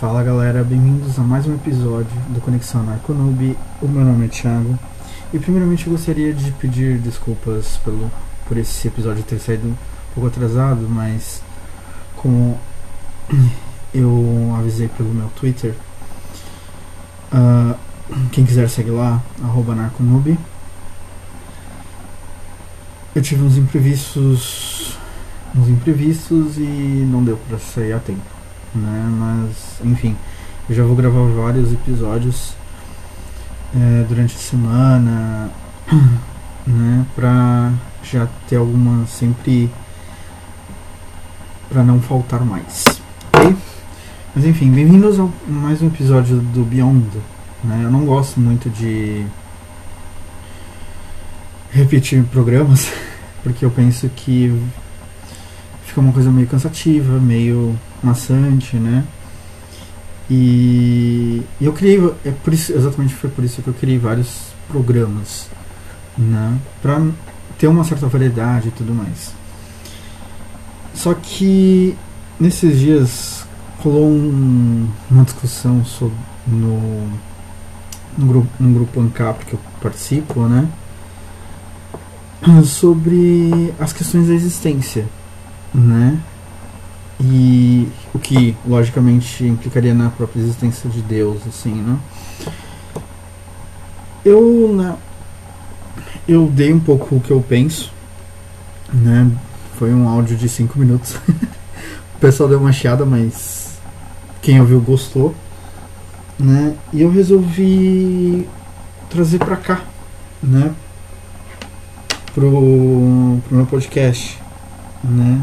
Fala galera, bem-vindos a mais um episódio do Conexão Narconoob. O meu nome é Thiago e primeiramente eu gostaria de pedir desculpas pelo, por esse episódio ter saído um pouco atrasado, mas como eu avisei pelo meu Twitter, uh, quem quiser segue lá, arroba Narconoob. Eu tive uns imprevistos, uns imprevistos e não deu para sair a tempo, né? Mas enfim, eu já vou gravar vários episódios é, durante a semana, né? Pra já ter alguma sempre para não faltar mais, ok? Mas enfim, bem-vindos a mais um episódio do Beyond. Né? Eu não gosto muito de repetir programas, porque eu penso que fica uma coisa meio cansativa, meio maçante, né? E, eu criei, é por isso, exatamente foi por isso que eu criei vários programas, né? Pra ter uma certa variedade e tudo mais. Só que nesses dias rolou um, uma discussão sobre, no, no grupo, no grupo ANCAP que eu participo, né? sobre as questões da existência, né? E o que logicamente implicaria na própria existência de Deus, assim, né? Eu, né, eu dei um pouco o que eu penso, né? Foi um áudio de 5 minutos. o pessoal deu uma chiada, mas quem ouviu gostou, né? E eu resolvi trazer pra cá, né? pro, pro meu podcast, né?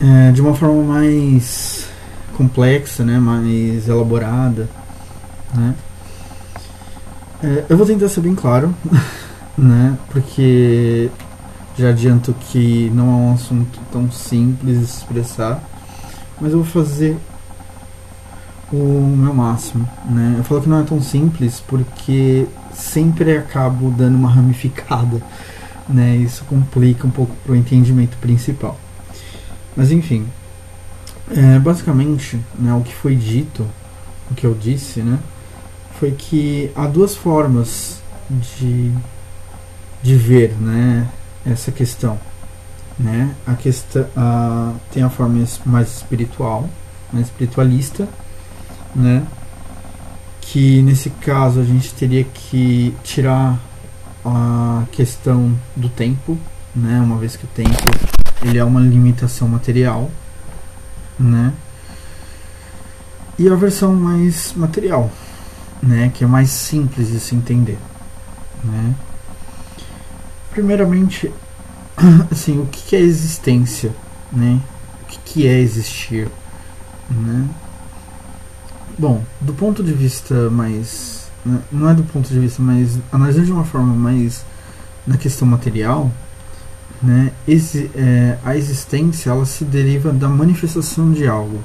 É, de uma forma mais complexa, né? Mais elaborada, né? É, eu vou tentar ser bem claro, né? Porque já adianto que não é um assunto tão simples de expressar, mas eu vou fazer o meu máximo, né? Eu falo que não é tão simples porque sempre acabo dando uma ramificada, né? Isso complica um pouco pro entendimento principal. Mas enfim, é, basicamente, né, o que foi dito, o que eu disse, né, foi que há duas formas de, de ver, né, essa questão, né? A questão a, tem a forma mais espiritual, mais espiritualista né? Que nesse caso a gente teria que tirar a questão do tempo, né? Uma vez que o tempo ele é uma limitação material, né? E a versão mais material, né? Que é mais simples de se entender, né? Primeiramente, assim, o que é existência, né? O que é existir, né? Bom, do ponto de vista mais. Não é do ponto de vista, mas analisando de uma forma mais na questão material, né, esse, é, a existência ela se deriva da manifestação de algo,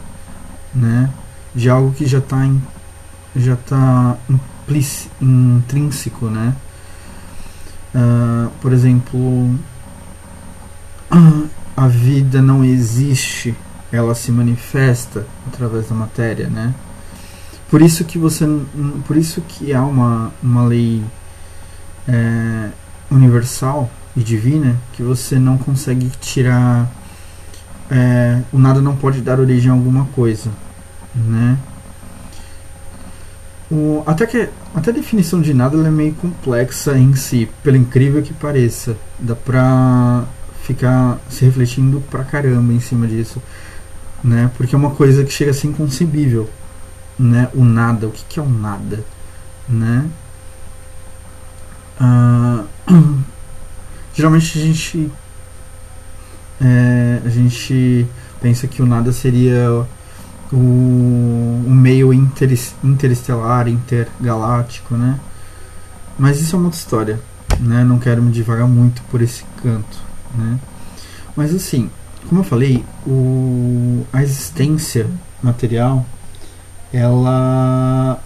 né, de algo que já está já tá intrínseco, né. Uh, por exemplo, a vida não existe, ela se manifesta através da matéria, né. Por isso que você, por isso que há uma, uma lei é, universal e divina que você não consegue tirar é, o nada não pode dar origem a alguma coisa, né? O, até que até a definição de nada é meio complexa em si, pelo incrível que pareça. Dá pra ficar se refletindo pra caramba em cima disso, né? Porque é uma coisa que chega a ser inconcebível né, o nada, o que, que é o nada, né? Uh, geralmente a gente é, a gente pensa que o nada seria o, o meio inter, interestelar, intergaláctico, né? Mas isso é uma outra história, né? Não quero me divagar muito por esse canto, né? Mas assim, como eu falei, o, a existência material ela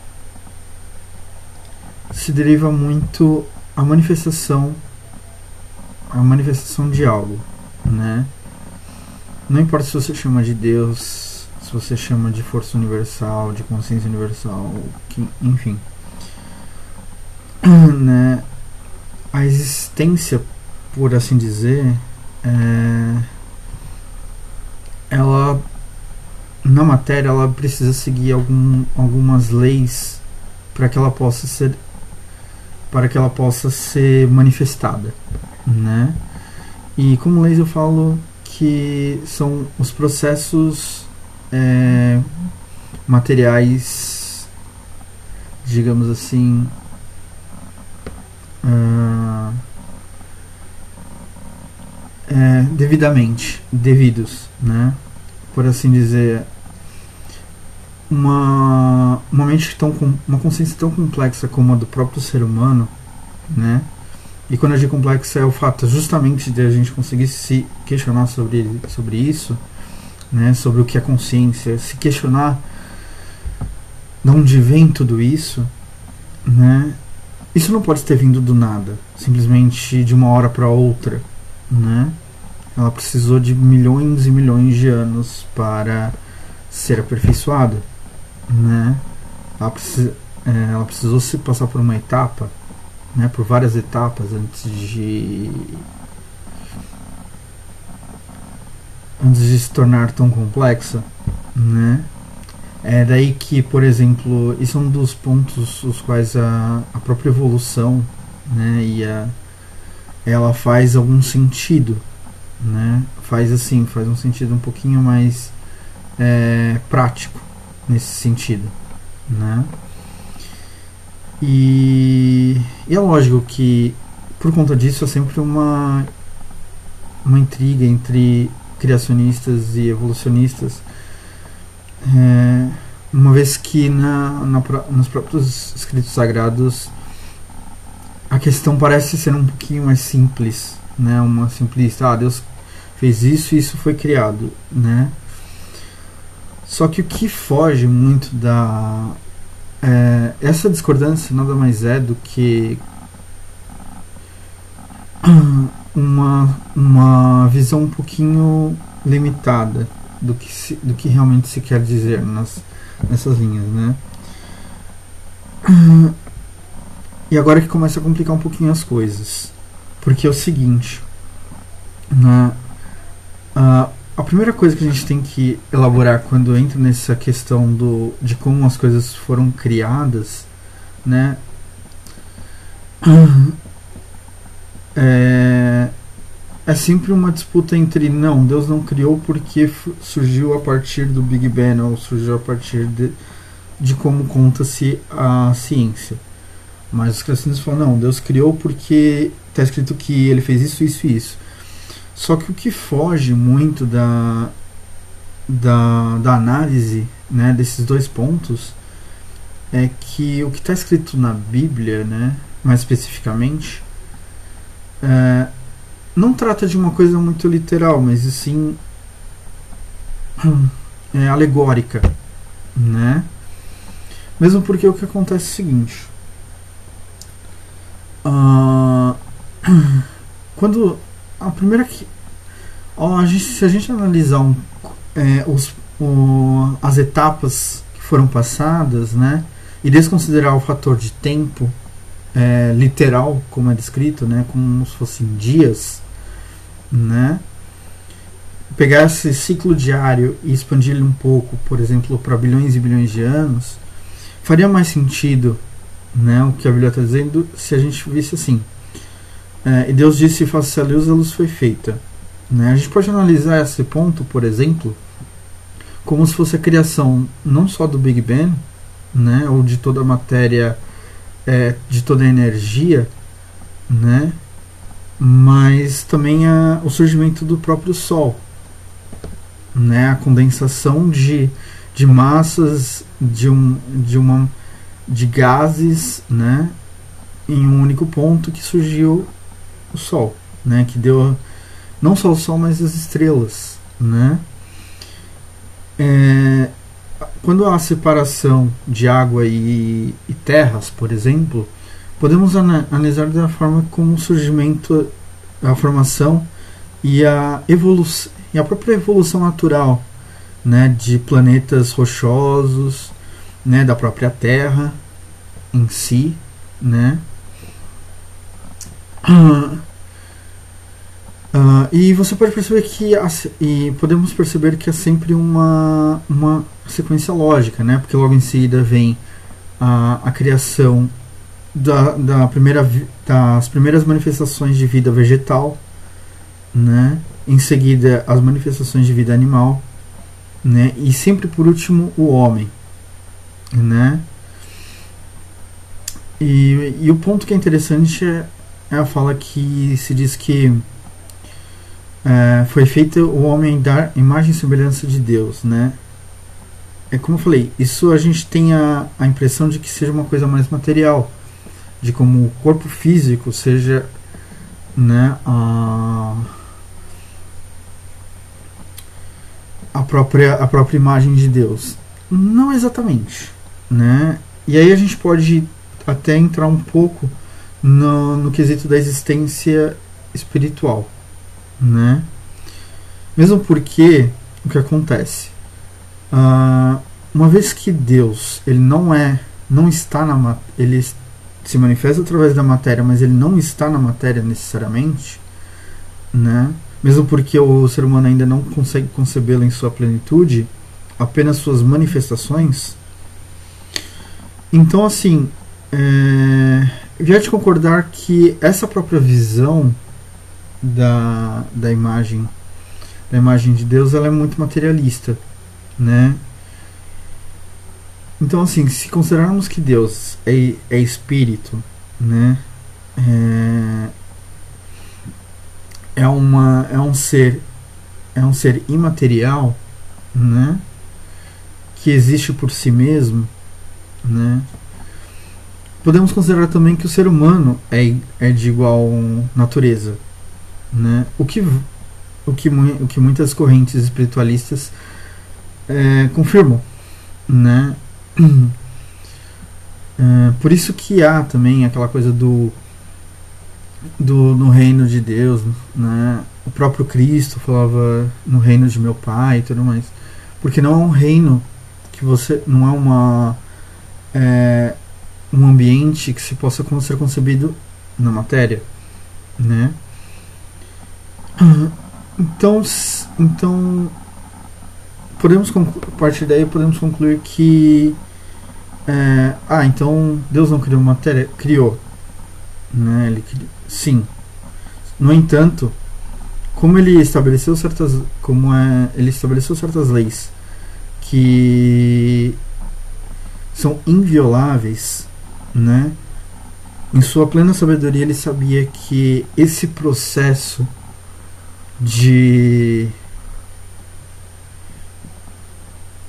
se deriva muito a manifestação a manifestação de algo, né? Não importa se você chama de Deus, se você chama de força universal, de consciência universal, que, enfim, né? A existência, por assim dizer, é, ela na matéria ela precisa seguir algum, algumas leis para que ela possa ser para que ela possa ser manifestada, né? E como leis eu falo que são os processos é, materiais, digamos assim, uh, é, devidamente devidos, né? Por assim dizer, uma, uma mente tão uma consciência tão complexa como a do próprio ser humano, né? E quando eu digo complexa é o fato justamente de a gente conseguir se questionar sobre, sobre isso, né? Sobre o que é consciência, se questionar de onde vem tudo isso, né? Isso não pode ter vindo do nada, simplesmente de uma hora para outra, né? Ela precisou de milhões e milhões de anos para ser aperfeiçoada né? Ela, é, ela precisou se passar por uma etapa, né? Por várias etapas antes de antes de se tornar tão complexa, né? É daí que, por exemplo, isso é um dos pontos os quais a, a própria evolução, né, e a, ela faz algum sentido, né? Faz assim, faz um sentido um pouquinho mais é, prático, nesse sentido, né? E, e é lógico que por conta disso é sempre uma uma intriga entre criacionistas e evolucionistas, é, uma vez que na, na, nos próprios escritos sagrados a questão parece ser um pouquinho mais simples, né? Uma simplista, ah, Deus fez isso e isso foi criado, né? Só que o que foge muito da. É, essa discordância nada mais é do que uma, uma visão um pouquinho limitada do que, se, do que realmente se quer dizer nas, nessas linhas, né? E agora que começa a complicar um pouquinho as coisas. Porque é o seguinte, né? Uh, a primeira coisa que a gente tem que elaborar quando entra nessa questão do, de como as coisas foram criadas, né? É, é sempre uma disputa entre não, Deus não criou porque surgiu a partir do Big Bang ou surgiu a partir de, de como conta-se a ciência. Mas os cristãos falam, não, Deus criou porque está escrito que ele fez isso, isso e isso. Só que o que foge muito da, da, da análise né, desses dois pontos é que o que está escrito na Bíblia, né, mais especificamente, é, não trata de uma coisa muito literal, mas sim é, alegórica, né? Mesmo porque o que acontece é o seguinte: uh, quando a primeira que. Ó, a gente, se a gente analisar um, é, os, o, as etapas que foram passadas, né, e desconsiderar o fator de tempo é, literal, como é descrito, né, como se fossem dias, né, pegar esse ciclo diário e expandir ele um pouco, por exemplo, para bilhões e bilhões de anos, faria mais sentido, né, o que a Bíblia está dizendo, se a gente visse assim. É, e Deus disse: Faça-se a luz, a luz foi feita. Né? A gente pode analisar esse ponto, por exemplo, como se fosse a criação não só do Big Bang, né, ou de toda a matéria, é, de toda a energia, né, mas também a, o surgimento do próprio Sol, né, a condensação de, de massas de, um, de, uma, de gases né, em um único ponto que surgiu o Sol, né, que deu não só o Sol, mas as estrelas, né? É, quando há separação de água e, e terras, por exemplo, podemos analisar da forma como o surgimento, a formação e a evolução e a própria evolução natural né, de planetas rochosos, né, da própria Terra em si, né? Uh, e você pode perceber que e podemos perceber que é sempre uma, uma sequência lógica, né? Porque logo em seguida vem a, a criação da, da primeira, das primeiras manifestações de vida vegetal, né? Em seguida as manifestações de vida animal, né? E sempre por último o homem, né? E, e o ponto que é interessante é, é a fala que se diz que é, foi feito o homem dar imagem e semelhança de Deus, né? É como eu falei, isso a gente tem a, a impressão de que seja uma coisa mais material, de como o corpo físico seja, né, a, a própria a própria imagem de Deus. Não exatamente, né? E aí a gente pode até entrar um pouco no, no quesito da existência espiritual, né? Mesmo porque o que acontece, uh, uma vez que Deus ele não é, não está na ele se manifesta através da matéria, mas ele não está na matéria necessariamente, né? Mesmo porque o ser humano ainda não consegue concebê-lo em sua plenitude, apenas suas manifestações. Então, assim, é, já te concordar que essa própria visão da, da imagem da imagem de Deus ela é muito materialista, né? Então assim, se considerarmos que Deus é, é espírito, né? É, é uma é um ser é um ser imaterial, né? Que existe por si mesmo, né? Podemos considerar também que o ser humano é, é de igual natureza. Né? O, que, o, que, o que muitas correntes espiritualistas é, confirmam. Né? É, por isso que há também aquela coisa do, do no reino de Deus, né? O próprio Cristo falava no reino de meu Pai e tudo mais, porque não é um reino que você não é uma é, um ambiente que se possa ser concebido na matéria, né? Então, então podemos a partir daí podemos concluir que é, ah, então Deus não criou matéria, criou, né? Ele sim. No entanto, como ele estabeleceu certas, como é, ele estabeleceu certas leis que são invioláveis né? Em sua plena sabedoria, ele sabia que esse processo de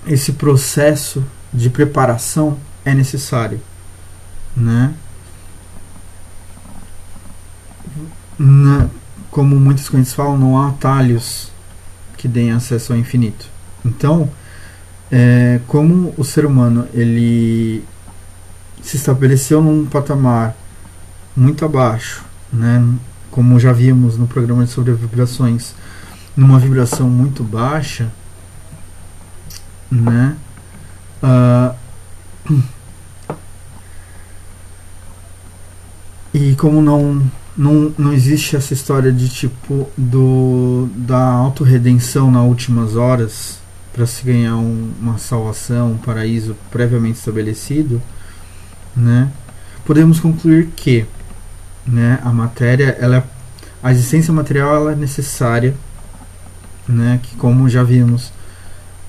esse processo de preparação é necessário, né? Na, como muitos clientes falam, não há atalhos que deem acesso ao infinito. Então, é, como o ser humano ele se estabeleceu num patamar muito abaixo, né? Como já vimos no programa sobre vibrações, numa vibração muito baixa, né? Uh, e como não, não, não existe essa história de tipo do da autorredenção nas últimas horas para se ganhar um, uma salvação, um paraíso previamente estabelecido, né, podemos concluir que né, a matéria, ela, a existência material é necessária, né, que como já vimos,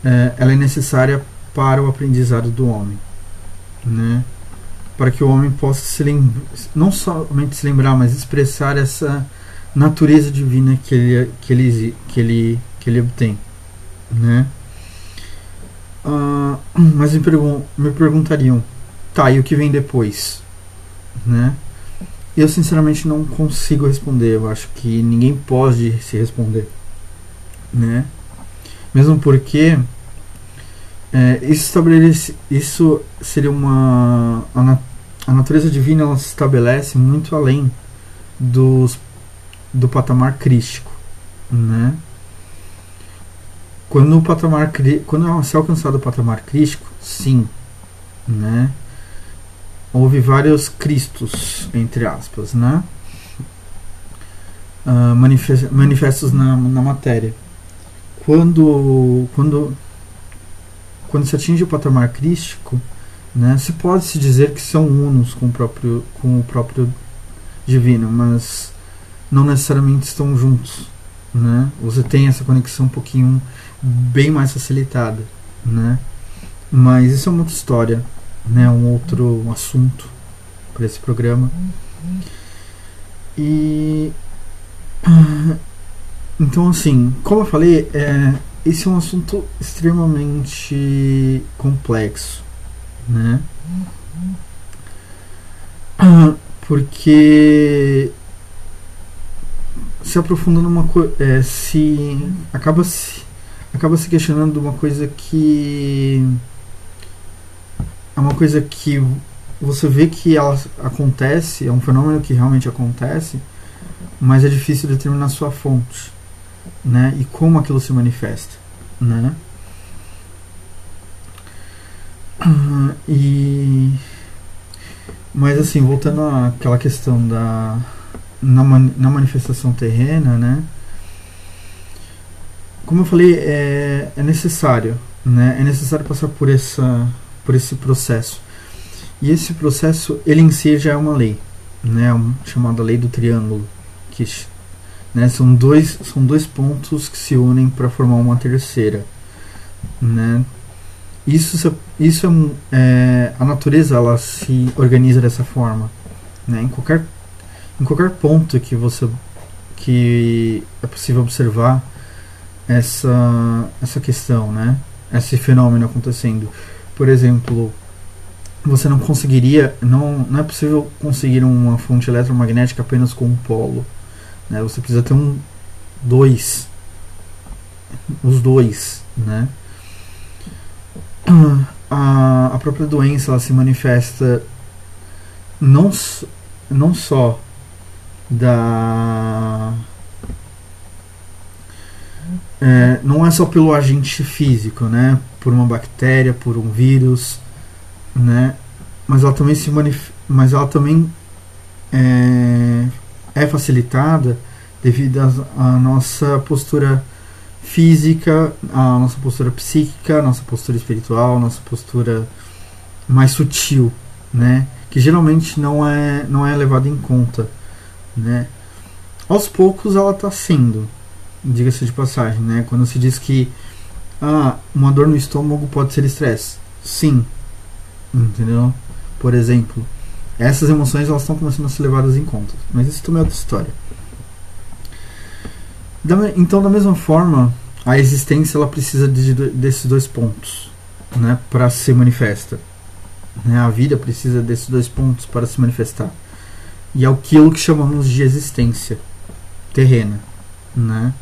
é, ela é necessária para o aprendizado do homem, né, para que o homem possa se lembrar, não somente se lembrar, mas expressar essa natureza divina que ele, que ele, que ele, que ele obtém, né. Uh, mas me, pergun me perguntariam Tá, e o que vem depois? Né? Eu sinceramente não consigo responder. Eu acho que ninguém pode se responder. Né? Mesmo porque é, isso, estabelece, isso seria uma. A, nat a natureza divina ela se estabelece muito além dos, do patamar crístico. né? Quando o patamar quando se é alcançado o patamar crítico, sim, né? Houve vários cristos entre aspas, né? Uh, manifestos na, na matéria. Quando quando quando se atinge o patamar crístico, né, se pode se dizer que são unos com o próprio com o próprio divino, mas não necessariamente estão juntos, né? Você tem essa conexão um pouquinho bem mais facilitada, né? Mas isso é uma outra história, né? Um outro assunto para esse programa. E então assim, como eu falei, é, esse é um assunto extremamente complexo, né? Porque se aprofunda numa coisa, é, se acaba se acaba se questionando uma coisa que é uma coisa que você vê que ela acontece, é um fenômeno que realmente acontece, mas é difícil determinar sua fonte, né? E como aquilo se manifesta, né? E mas assim, voltando àquela questão da na, na manifestação terrena, né? Como eu falei, é, é necessário, né? É necessário passar por essa por esse processo. E esse processo, ele em si já é uma lei, né? Chamada lei do triângulo, que né, são dois são dois pontos que se unem para formar uma terceira, né? Isso isso é, é, a natureza ela se organiza dessa forma, né? Em qualquer em qualquer ponto que você que é possível observar essa essa questão, né? Esse fenômeno acontecendo. Por exemplo, você não conseguiria, não, não é possível conseguir uma fonte eletromagnética apenas com um polo. Né? Você precisa ter um dois, os dois, né? A, a própria doença ela se manifesta não, não só da é, não é só pelo agente físico, né? Por uma bactéria, por um vírus, né? Mas ela também se manif mas ela também é, é facilitada devido à nossa postura física, à nossa postura psíquica, à nossa postura espiritual, à nossa postura mais sutil, né? Que geralmente não é não é levada em conta né? Aos poucos ela está sendo, diga-se de passagem, né? Quando se diz que ah, uma dor no estômago pode ser estresse, sim, entendeu? Por exemplo, essas emoções elas estão começando a ser levadas em conta, mas isso também é outra história. Então, da mesma forma, a existência ela precisa de, desses dois pontos, né, para ser manifesta. Né? A vida precisa desses dois pontos para se manifestar e é aquilo que chamamos de existência terrena, né?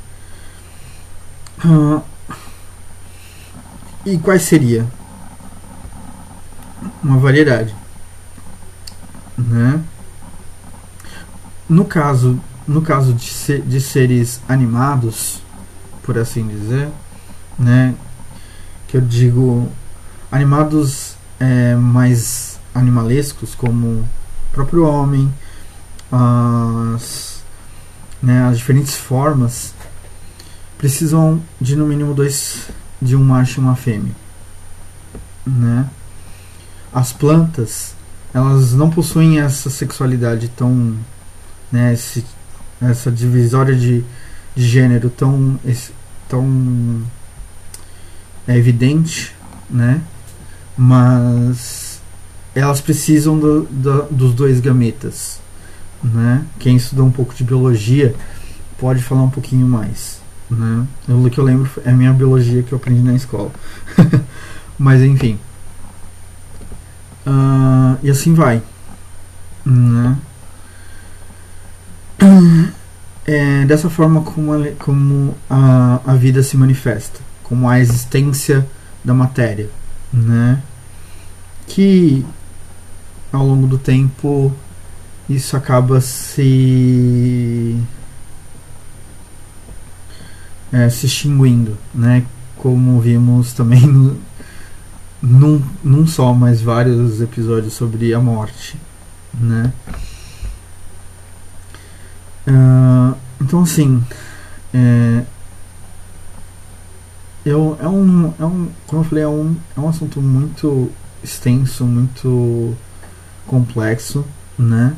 Ah, e quais seria? Uma variedade, né? No caso, no caso de, ser, de seres animados, por assim dizer, né? Que eu digo animados é, mais animalescos, como o próprio homem, as, né, as diferentes formas precisam de no mínimo dois de um macho e uma fêmea né? As plantas elas não possuem essa sexualidade tão né esse, essa divisória de, de gênero tão tão é evidente né? Mas elas precisam do, do, dos dois gametas né? Quem estudou um pouco de biologia pode falar um pouquinho mais, né? O que eu lembro é a minha biologia que eu aprendi na escola. Mas enfim. Uh, e assim vai. Né? É dessa forma como, a, como a, a vida se manifesta, como a existência da matéria, né? Que ao longo do tempo isso acaba se é, se extinguindo, né? Como vimos também no, num, num só, mas vários episódios sobre a morte, né? Uh, então assim, é, eu, é, um, é um, como eu falei, é um, é um assunto muito extenso, muito complexo, né?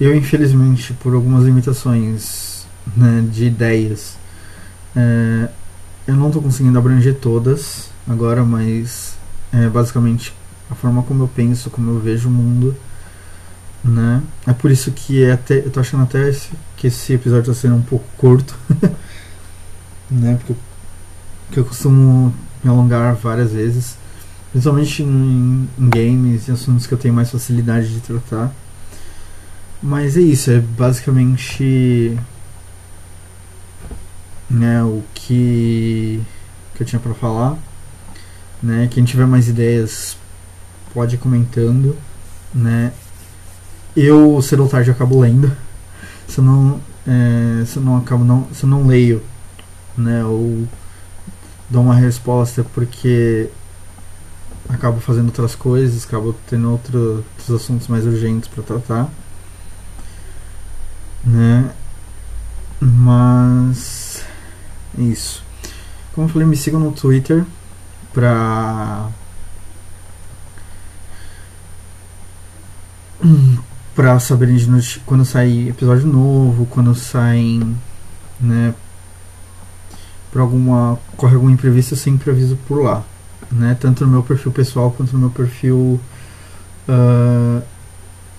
Eu, infelizmente, por algumas limitações né, de ideias, é, eu não estou conseguindo abranger todas agora, mas é, basicamente a forma como eu penso, como eu vejo o mundo, né? É por isso que é até, eu tô achando até esse, que esse episódio está sendo um pouco curto, né? Porque, porque eu costumo me alongar várias vezes, principalmente em, em games e assuntos que eu tenho mais facilidade de tratar. Mas é isso, é basicamente né, o que, que eu tinha para falar. Né? Quem tiver mais ideias pode ir comentando. Né? Eu cedo ou tarde acabo lendo. Se eu não, é, se eu não acabo não, se eu não leio, né, ou dou uma resposta porque acabo fazendo outras coisas, acabo tendo outro, outros assuntos mais urgentes para tratar, né? Mas isso. Como eu falei, me sigam no Twitter pra pra saberem de quando sair episódio novo, quando saem, né, por alguma corre algum imprevisto, eu sempre aviso por lá, né, tanto no meu perfil pessoal quanto no meu perfil uh,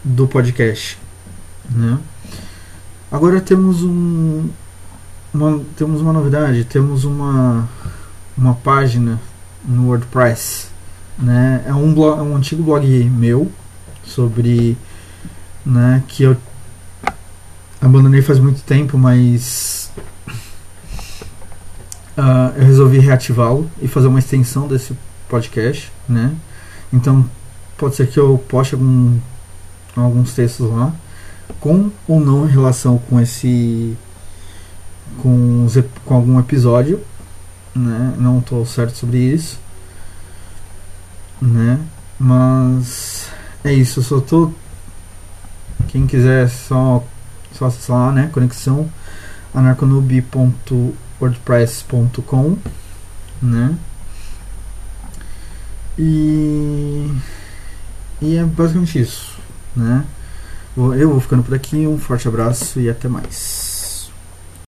do podcast, né. Agora temos um temos uma novidade, temos uma uma página no WordPress, né? É um blog, é um antigo blog meu sobre, né? Que eu abandonei faz muito tempo, mas uh, eu resolvi reativá-lo e fazer uma extensão desse podcast, né? Então pode ser que eu poste algum, alguns textos lá com ou não relação com esse com, com algum episódio né? Não estou certo sobre isso, né? Mas é isso, eu só tô quem quiser só só acessar lá, né? Conexão anarconoob.wordpress.com, né? E e é basicamente isso, né? Eu vou ficando por aqui, um forte abraço e até mais.